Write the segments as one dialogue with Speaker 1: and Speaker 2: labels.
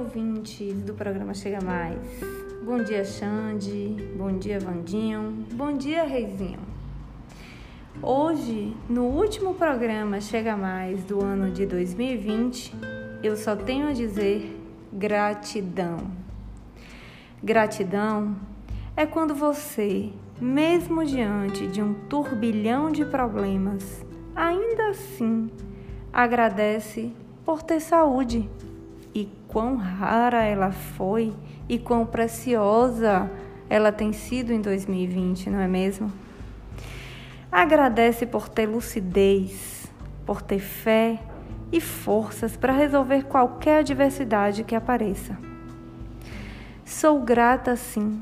Speaker 1: ouvintes do programa Chega Mais. Bom dia, Xande. Bom dia, Vandinho. Bom dia, Reizinho. Hoje, no último programa Chega Mais do ano de 2020, eu só tenho a dizer gratidão. Gratidão é quando você, mesmo diante de um turbilhão de problemas, ainda assim agradece por ter saúde e quão rara ela foi e quão preciosa ela tem sido em 2020, não é mesmo? Agradece por ter lucidez, por ter fé e forças para resolver qualquer adversidade que apareça. Sou grata, sim,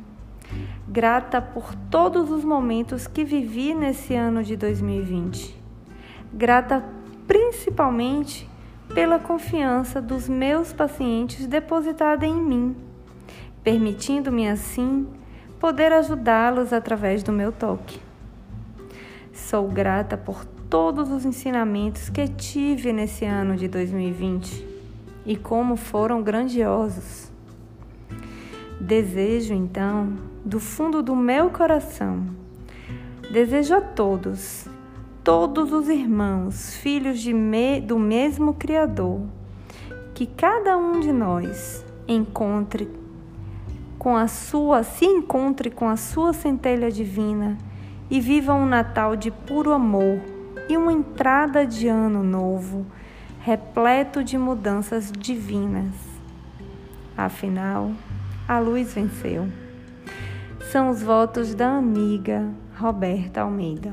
Speaker 1: grata por todos os momentos que vivi nesse ano de 2020. Grata principalmente pela confiança dos meus pacientes depositada em mim, permitindo-me assim poder ajudá-los através do meu toque. Sou grata por todos os ensinamentos que tive nesse ano de 2020 e como foram grandiosos. Desejo então, do fundo do meu coração, desejo a todos todos os irmãos, filhos me, do mesmo Criador, que cada um de nós encontre com a sua, se encontre com a sua centelha divina e viva um Natal de puro amor e uma entrada de ano novo repleto de mudanças divinas. Afinal, a luz venceu. São os votos da amiga Roberta Almeida.